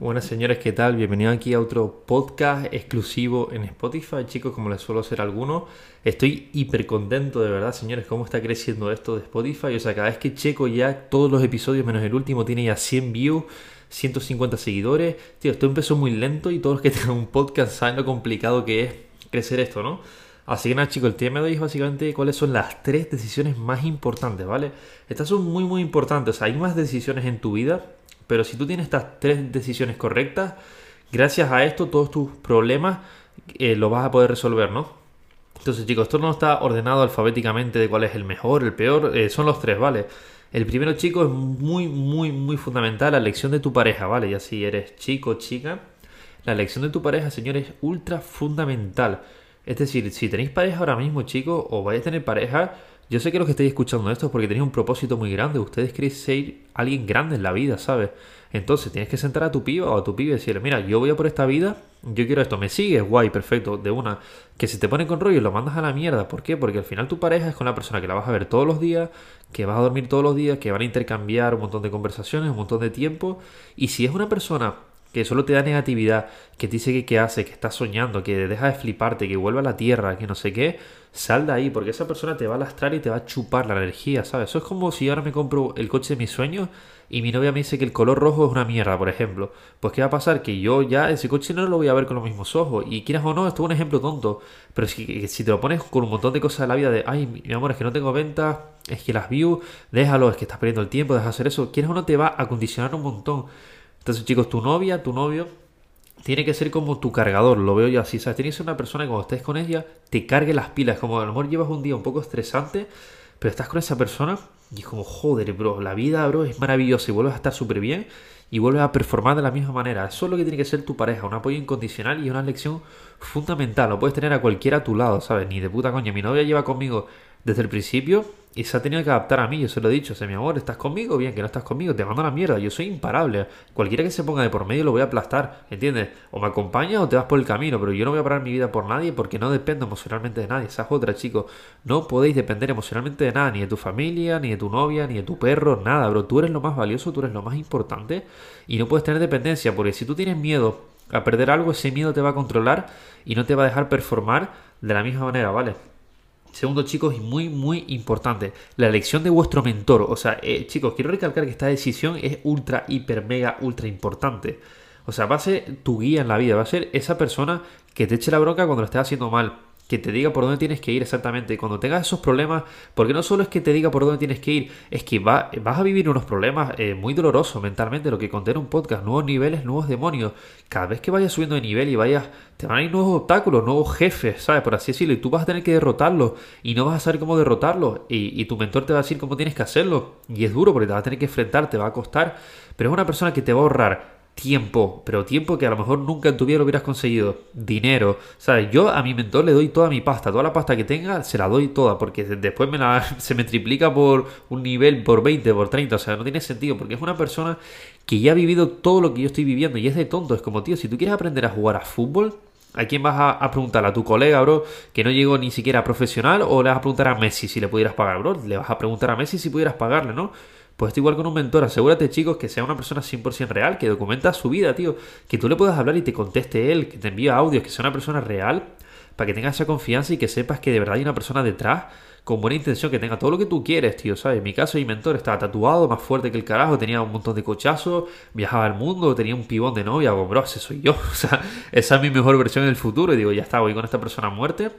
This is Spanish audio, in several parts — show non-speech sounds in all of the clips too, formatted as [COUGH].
Buenas señores, ¿qué tal? Bienvenidos aquí a otro podcast exclusivo en Spotify, chicos, como les suelo hacer algunos. Estoy hiper contento de verdad, señores, cómo está creciendo esto de Spotify. O sea, cada vez que checo ya todos los episodios, menos el último, tiene ya 100 views, 150 seguidores. Tío, esto empezó muy lento y todos los que tengan un podcast saben lo complicado que es crecer esto, ¿no? Así que nada, chicos, el tema de hoy es básicamente cuáles son las tres decisiones más importantes, ¿vale? Estas son muy, muy importantes. O sea, hay más decisiones en tu vida pero si tú tienes estas tres decisiones correctas, gracias a esto todos tus problemas eh, los vas a poder resolver, ¿no? Entonces chicos, esto no está ordenado alfabéticamente de cuál es el mejor, el peor, eh, son los tres, ¿vale? El primero, chicos, es muy, muy, muy fundamental, la elección de tu pareja, ¿vale? Ya si eres chico o chica, la elección de tu pareja, señores, es ultra fundamental. Es decir, si tenéis pareja ahora mismo, chicos, o vais a tener pareja, yo sé que los que estáis escuchando esto es porque tenéis un propósito muy grande. Ustedes queréis ser alguien grande en la vida, ¿sabes? Entonces tienes que sentar a tu piba o a tu pibe y decirle, mira, yo voy a por esta vida, yo quiero esto, me sigues, guay, perfecto, de una. Que si te pone con rollo y lo mandas a la mierda. ¿Por qué? Porque al final tu pareja es con la persona que la vas a ver todos los días, que vas a dormir todos los días, que van a intercambiar un montón de conversaciones, un montón de tiempo. Y si es una persona que solo te da negatividad, que te dice que qué hace, que estás soñando, que deja de fliparte, que vuelva a la tierra, que no sé qué, sal de ahí, porque esa persona te va a lastrar y te va a chupar la energía, ¿sabes? Eso es como si ahora me compro el coche de mis sueños y mi novia me dice que el color rojo es una mierda, por ejemplo. Pues ¿qué va a pasar? Que yo ya ese coche no lo voy a ver con los mismos ojos. Y quieras o no, esto es un ejemplo tonto. Pero si, te lo pones con un montón de cosas de la vida de, ay, mi amor, es que no tengo ventas, es que las views, déjalo, es que estás perdiendo el tiempo, deja de hacer eso. Quieras o no, te va a condicionar un montón. Entonces, chicos, tu novia, tu novio, tiene que ser como tu cargador, lo veo yo así. ¿sabes? Tienes una persona que cuando estés con ella te cargue las pilas. Como a lo mejor llevas un día un poco estresante, pero estás con esa persona y es como, joder, bro, la vida, bro, es maravillosa y vuelves a estar súper bien y vuelves a performar de la misma manera. Eso es lo que tiene que ser tu pareja, un apoyo incondicional y una lección fundamental. No puedes tener a cualquiera a tu lado, ¿sabes? Ni de puta coña. Mi novia lleva conmigo desde el principio y se ha tenido que adaptar a mí, yo se lo he dicho, o mi amor, ¿estás conmigo? Bien, que no estás conmigo, te mando la mierda, yo soy imparable. Cualquiera que se ponga de por medio lo voy a aplastar, ¿entiendes? O me acompañas o te vas por el camino, pero yo no voy a parar mi vida por nadie porque no dependo emocionalmente de nadie. Esa es otra, chicos. No podéis depender emocionalmente de nada, ni de tu familia, ni de tu novia, ni de tu perro, nada, bro. Tú eres lo más valioso, tú eres lo más importante y no puedes tener dependencia, porque si tú tienes miedo a perder algo, ese miedo te va a controlar y no te va a dejar performar de la misma manera, ¿vale? Segundo, chicos, y muy, muy importante, la elección de vuestro mentor. O sea, eh, chicos, quiero recalcar que esta decisión es ultra, hiper, mega, ultra importante. O sea, va a ser tu guía en la vida, va a ser esa persona que te eche la bronca cuando lo estés haciendo mal que te diga por dónde tienes que ir exactamente. Cuando tengas esos problemas, porque no solo es que te diga por dónde tienes que ir, es que va, vas a vivir unos problemas eh, muy dolorosos mentalmente, lo que conté en un podcast, nuevos niveles, nuevos demonios. Cada vez que vayas subiendo de nivel y vayas, te van a ir nuevos obstáculos, nuevos jefes, ¿sabes? Por así decirlo, y tú vas a tener que derrotarlos y no vas a saber cómo derrotarlos. Y, y tu mentor te va a decir cómo tienes que hacerlo. Y es duro porque te va a tener que enfrentar, te va a costar, pero es una persona que te va a ahorrar tiempo, pero tiempo que a lo mejor nunca en tu vida lo hubieras conseguido. Dinero, ¿sabes? Yo a mi mentor le doy toda mi pasta, toda la pasta que tenga, se la doy toda, porque después me la, [LAUGHS] se me triplica por un nivel, por 20, por 30, o sea, no tiene sentido, porque es una persona que ya ha vivido todo lo que yo estoy viviendo y es de tonto, es como, tío, si tú quieres aprender a jugar a fútbol, ¿A quién vas a, a, preguntar? ¿A tu colega, bro, que no llegó ni siquiera a profesional? ¿O le vas a preguntar a Messi si le pudieras pagar, bro? Le vas a preguntar a Messi si pudieras pagarle, ¿no? Pues esto igual con un mentor, asegúrate chicos que sea una persona 100% real, que documenta su vida, tío, que tú le puedas hablar y te conteste él, que te envíe audios, que sea una persona real, para que tengas esa confianza y que sepas que de verdad hay una persona detrás con buena intención, que tenga todo lo que tú quieres, tío, ¿sabes? En mi caso, mi mentor estaba tatuado, más fuerte que el carajo, tenía un montón de cochazos, viajaba al mundo, tenía un pibón de novia, bro, ese soy yo, [LAUGHS] o sea, esa es mi mejor versión en el futuro, y digo, ya está, voy con esta persona a muerte,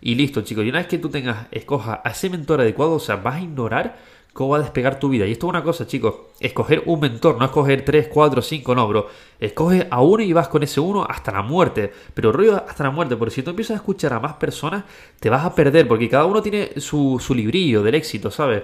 y listo, chicos, y una vez que tú tengas, escoja a ese mentor adecuado, o sea, vas a ignorar cómo va a despegar tu vida. Y esto es una cosa, chicos, escoger un mentor, no escoger 3, 4, 5, no, bro. Escoge a uno y vas con ese uno hasta la muerte. Pero rollo hasta la muerte, porque si tú empiezas a escuchar a más personas, te vas a perder, porque cada uno tiene su, su librillo del éxito, ¿sabes?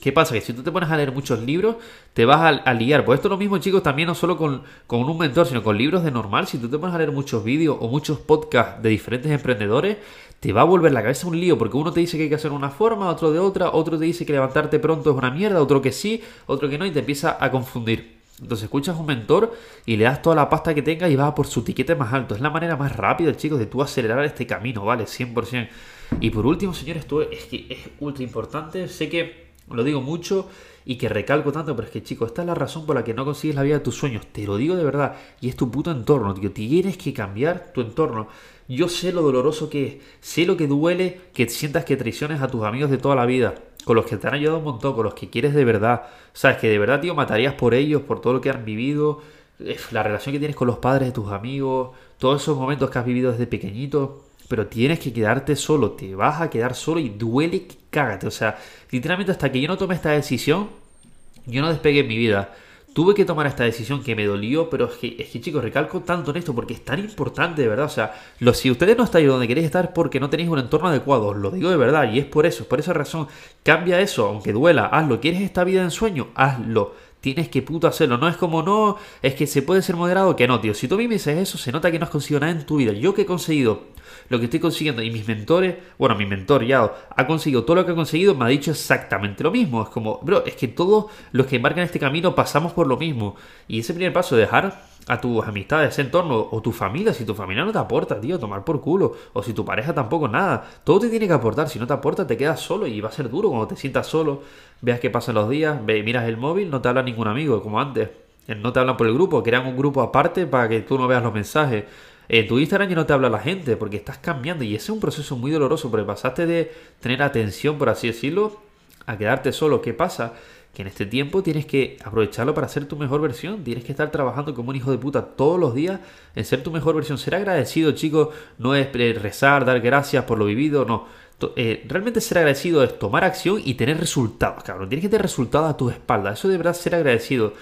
¿Qué pasa? Que si tú te pones a leer muchos libros, te vas a, liar. Pues esto es lo mismo, chicos, también no solo con, con, un mentor, sino con libros de normal. Si tú te pones a leer muchos vídeos o muchos podcasts de diferentes emprendedores, te va a volver la cabeza un lío, porque uno te dice que hay que hacer una forma, otro de otra, otro te dice que levantarte pronto es una mierda, otro que sí, otro que no, y te empieza a confundir. Entonces escuchas un mentor y le das toda la pasta que tenga y vas por su tiquete más alto. Es la manera más rápida, chicos, de tú acelerar este camino, ¿vale? 100%. Y por último, señores, esto es que es ultra importante. Sé que lo digo mucho y que recalco tanto, pero es que chicos, esta es la razón por la que no consigues la vida de tus sueños, te lo digo de verdad, y es tu puto entorno, tío, tienes que cambiar tu entorno. Yo sé lo doloroso que es, sé lo que duele que sientas que traiciones a tus amigos de toda la vida, con los que te han ayudado un montón, con los que quieres de verdad, sabes que de verdad, tío, matarías por ellos, por todo lo que han vivido, la relación que tienes con los padres de tus amigos, todos esos momentos que has vivido desde pequeñito, pero tienes que quedarte solo, te vas a quedar solo y duele que cágate. O sea, literalmente hasta que yo no tome esta decisión, yo no despegué en mi vida. Tuve que tomar esta decisión que me dolió, pero es que, es que chicos, recalco tanto en esto porque es tan importante, de verdad. O sea, lo, si ustedes no estáis donde queréis estar es porque no tenéis un entorno adecuado, lo digo de verdad, y es por eso, por esa razón. Cambia eso, aunque duela, hazlo. ¿Quieres esta vida en sueño? Hazlo tienes que puto hacerlo. No es como, no, es que se puede ser moderado, que no, tío. Si tú a mí me dices eso, se nota que no has conseguido nada en tu vida. Yo que he conseguido lo que estoy consiguiendo y mis mentores, bueno, mi mentor ya ha conseguido todo lo que ha conseguido, me ha dicho exactamente lo mismo. Es como, bro, es que todos los que embarcan este camino pasamos por lo mismo. Y ese primer paso de dejar a tus amistades, ese entorno, o tu familia, si tu familia no te aporta, tío, tomar por culo, o si tu pareja tampoco nada, todo te tiene que aportar, si no te aporta te quedas solo y va a ser duro cuando te sientas solo, veas que pasan los días, ve, miras el móvil, no te habla ningún amigo, como antes, no te hablan por el grupo, crean un grupo aparte para que tú no veas los mensajes. En tu Instagram ya no te habla la gente porque estás cambiando y ese es un proceso muy doloroso porque pasaste de tener atención, por así decirlo, a quedarte solo. ¿Qué pasa? que en este tiempo tienes que aprovecharlo para ser tu mejor versión. Tienes que estar trabajando como un hijo de puta todos los días en ser tu mejor versión. Ser agradecido, chicos, no es rezar, dar gracias por lo vivido, no. Eh, realmente ser agradecido es tomar acción y tener resultados, cabrón. Tienes que tener resultados a tu espalda. Eso de verdad ser agradecido.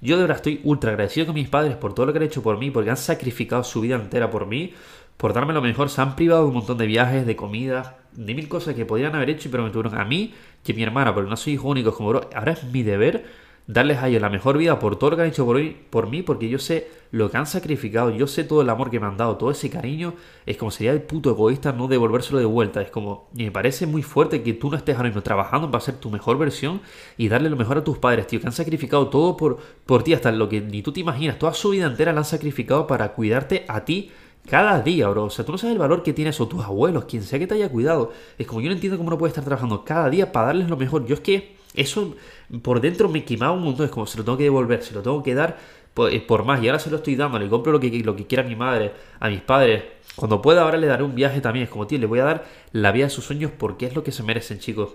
Yo de verdad estoy ultra agradecido con mis padres por todo lo que han hecho por mí, porque han sacrificado su vida entera por mí, por darme lo mejor. Se han privado de un montón de viajes, de comida, de mil cosas que podrían haber hecho pero me tuvieron a mí que mi hermana, porque no soy hijo único, como bro, ahora es mi deber darles a ellos la mejor vida por todo lo que han hecho por, hoy, por mí, porque yo sé lo que han sacrificado, yo sé todo el amor que me han dado, todo ese cariño, es como sería el puto egoísta no devolvérselo de vuelta, es como, me parece muy fuerte que tú no estés ahora mismo trabajando para ser tu mejor versión y darle lo mejor a tus padres, tío, que han sacrificado todo por, por ti, hasta lo que ni tú te imaginas, toda su vida entera la han sacrificado para cuidarte a ti cada día, bro. O sea, tú no sabes el valor que tienes o tus abuelos, quien sea que te haya cuidado. Es como yo no entiendo cómo no puedes estar trabajando cada día para darles lo mejor. Yo es que eso por dentro me quemaba un montón. Es como se lo tengo que devolver, se lo tengo que dar por, eh, por más. Y ahora se lo estoy dando. Le compro lo que, lo que quiera a mi madre, a mis padres. Cuando pueda, ahora le daré un viaje también. Es como, tío, le voy a dar la vida de sus sueños porque es lo que se merecen, chicos.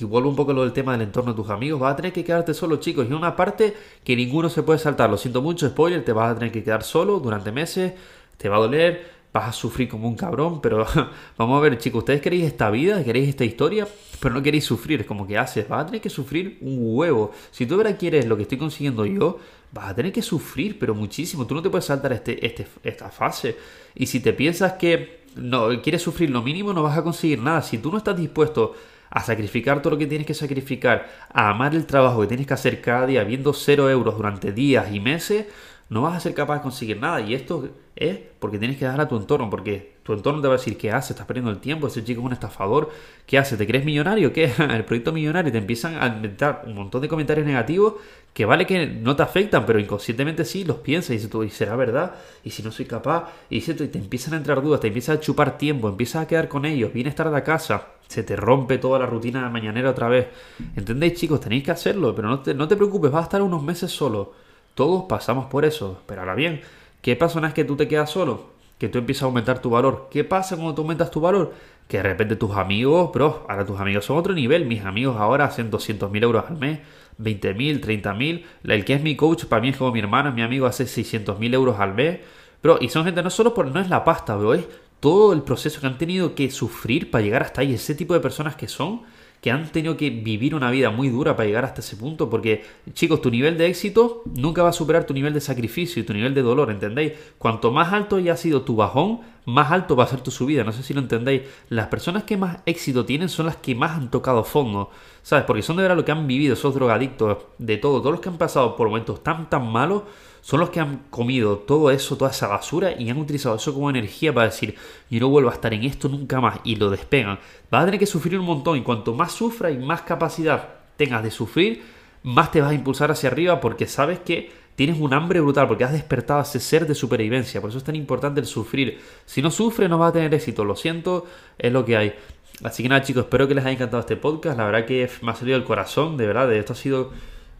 Y vuelvo un poco a lo del tema del entorno de tus amigos. Vas a tener que quedarte solo, chicos. Y una parte que ninguno se puede saltar. Lo siento mucho, spoiler. Te vas a tener que quedar solo durante meses. Te va a doler vas a sufrir como un cabrón, pero [LAUGHS] vamos a ver, chicos, ustedes queréis esta vida, queréis esta historia, pero no queréis sufrir, es como que haces, vas a tener que sufrir un huevo. Si tú ahora quieres lo que estoy consiguiendo yo, vas a tener que sufrir, pero muchísimo. Tú no te puedes saltar este, este, esta fase. Y si te piensas que no quieres sufrir lo mínimo, no vas a conseguir nada. Si tú no estás dispuesto a sacrificar todo lo que tienes que sacrificar, a amar el trabajo que tienes que hacer cada día, viendo cero euros durante días y meses, no vas a ser capaz de conseguir nada. Y esto es porque tienes que dar a tu entorno, porque tu entorno te va a decir qué hace, estás perdiendo el tiempo, ese chico es un estafador, ¿qué hace? ¿Te crees millonario? ¿Qué? [LAUGHS] El proyecto millonario te empiezan a inventar un montón de comentarios negativos que vale que no te afectan, pero inconscientemente sí los piensas y dices tú, ¿y será verdad? ¿Y si no soy capaz? Y y te empiezan a entrar dudas, te empiezas a chupar tiempo, empiezas a quedar con ellos, vienes tarde a casa, se te rompe toda la rutina mañanera otra vez. ¿Entendéis, chicos? Tenéis que hacerlo, pero no te, no te preocupes, vas a estar unos meses solo todos pasamos por eso. Pero ahora bien, ¿qué pasa una vez que tú te quedas solo? Que tú empiezas a aumentar tu valor. ¿Qué pasa cuando tú aumentas tu valor? Que de repente tus amigos, bro, ahora tus amigos son otro nivel. Mis amigos ahora hacen 200.000 euros al mes, 20.000, 30.000. El que es mi coach para mí es como mi hermano, mi amigo hace 600.000 euros al mes. Bro, y son gente no solo por, no es la pasta, bro, es todo el proceso que han tenido que sufrir para llegar hasta ahí. Ese tipo de personas que son que han tenido que vivir una vida muy dura para llegar hasta ese punto, porque chicos, tu nivel de éxito nunca va a superar tu nivel de sacrificio y tu nivel de dolor, ¿entendéis? Cuanto más alto haya sido tu bajón, más alto va a ser tu subida, no sé si lo entendéis. Las personas que más éxito tienen son las que más han tocado fondo, ¿sabes? Porque son de verdad lo que han vivido, esos drogadictos, de todo, todos los que han pasado por momentos tan, tan malos, son los que han comido todo eso, toda esa basura y han utilizado eso como energía para decir, yo no vuelvo a estar en esto nunca más y lo despegan. Vas a tener que sufrir un montón y cuanto más sufras y más capacidad tengas de sufrir, más te vas a impulsar hacia arriba porque sabes que tienes un hambre brutal porque has despertado ese ser de supervivencia. Por eso es tan importante el sufrir. Si no sufres no vas a tener éxito. Lo siento, es lo que hay. Así que nada, chicos, espero que les haya encantado este podcast. La verdad que me ha salido el corazón, de verdad. Esto ha sido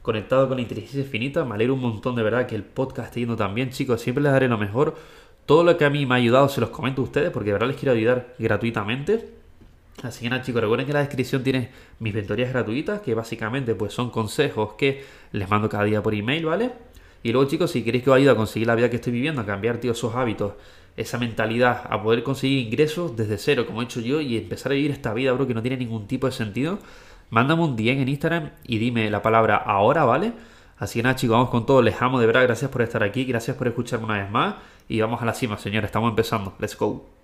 conectado con la inteligencia infinita. Me alegro un montón, de verdad, que el podcast esté yendo tan bien, chicos. Siempre les daré lo mejor. Todo lo que a mí me ha ayudado se los comento a ustedes porque de verdad les quiero ayudar gratuitamente. Así que nada chicos, recuerden que en la descripción tienes mis mentorías gratuitas, que básicamente pues son consejos que les mando cada día por email, ¿vale? Y luego chicos, si queréis que os ayude a conseguir la vida que estoy viviendo, a cambiar, tío, esos hábitos, esa mentalidad, a poder conseguir ingresos desde cero, como he hecho yo, y empezar a vivir esta vida, bro, que no tiene ningún tipo de sentido, mándame un DM en Instagram y dime la palabra ahora, ¿vale? Así que nada chicos, vamos con todo, les amo de verdad, gracias por estar aquí, gracias por escucharme una vez más, y vamos a la cima, señores, estamos empezando, let's go.